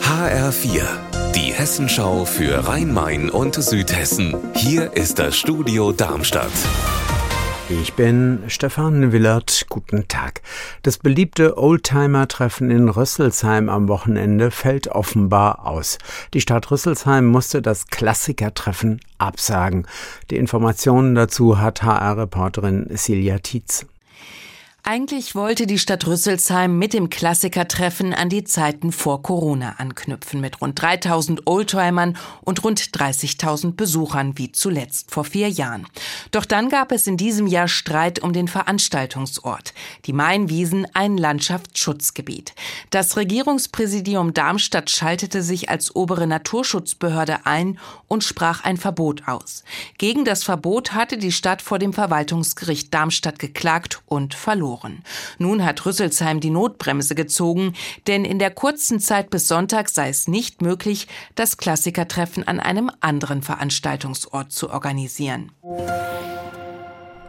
HR4, die Hessenschau für Rhein-Main und Südhessen. Hier ist das Studio Darmstadt. Ich bin Stefan Willert. Guten Tag. Das beliebte Oldtimer-Treffen in Rüsselsheim am Wochenende fällt offenbar aus. Die Stadt Rüsselsheim musste das Klassikertreffen absagen. Die Informationen dazu hat HR-Reporterin Silja Tietz. Eigentlich wollte die Stadt Rüsselsheim mit dem Klassikertreffen an die Zeiten vor Corona anknüpfen, mit rund 3000 Oldtimern und rund 30.000 Besuchern, wie zuletzt vor vier Jahren. Doch dann gab es in diesem Jahr Streit um den Veranstaltungsort. Die Mainwiesen, ein Landschaftsschutzgebiet. Das Regierungspräsidium Darmstadt schaltete sich als obere Naturschutzbehörde ein und sprach ein Verbot aus. Gegen das Verbot hatte die Stadt vor dem Verwaltungsgericht Darmstadt geklagt und verloren verloren. Nun hat Rüsselsheim die Notbremse gezogen, denn in der kurzen Zeit bis Sonntag sei es nicht möglich, das Klassikertreffen an einem anderen Veranstaltungsort zu organisieren.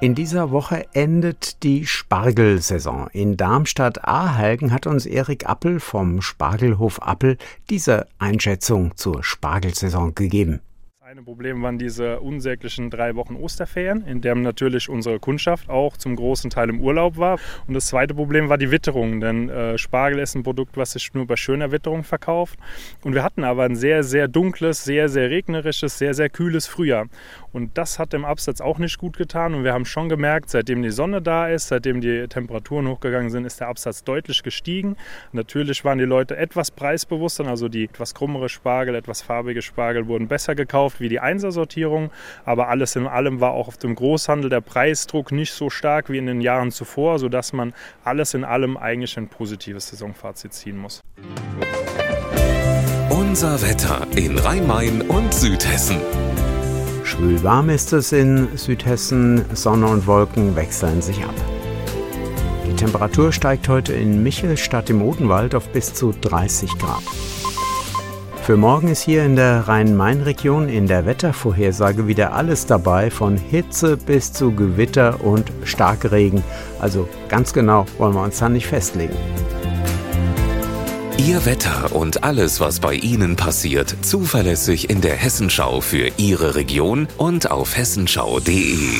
In dieser Woche endet die Spargelsaison. In Darmstadt-Ahalgen hat uns Erik Appel vom Spargelhof Appel diese Einschätzung zur Spargelsaison gegeben eine Problem waren diese unsäglichen drei Wochen Osterferien, in denen natürlich unsere Kundschaft auch zum großen Teil im Urlaub war. Und das zweite Problem war die Witterung, denn äh, Spargel ist ein Produkt, was sich nur bei schöner Witterung verkauft. Und wir hatten aber ein sehr, sehr dunkles, sehr, sehr regnerisches, sehr, sehr kühles Frühjahr. Und das hat dem Absatz auch nicht gut getan. Und wir haben schon gemerkt, seitdem die Sonne da ist, seitdem die Temperaturen hochgegangen sind, ist der Absatz deutlich gestiegen. Natürlich waren die Leute etwas preisbewusster, also die etwas krummere Spargel, etwas farbige Spargel wurden besser gekauft wie die Einsersortierung. Aber alles in allem war auch auf dem Großhandel der Preisdruck nicht so stark wie in den Jahren zuvor, sodass man alles in allem eigentlich ein positives Saisonfazit ziehen muss. Unser Wetter in Rhein-Main und Südhessen. Schwül warm ist es in Südhessen, Sonne und Wolken wechseln sich ab. Die Temperatur steigt heute in Michelstadt im Odenwald auf bis zu 30 Grad. Für morgen ist hier in der Rhein-Main-Region in der Wettervorhersage wieder alles dabei, von Hitze bis zu Gewitter und Starkregen. Also ganz genau wollen wir uns da nicht festlegen. Ihr Wetter und alles, was bei Ihnen passiert, zuverlässig in der Hessenschau für Ihre Region und auf hessenschau.de.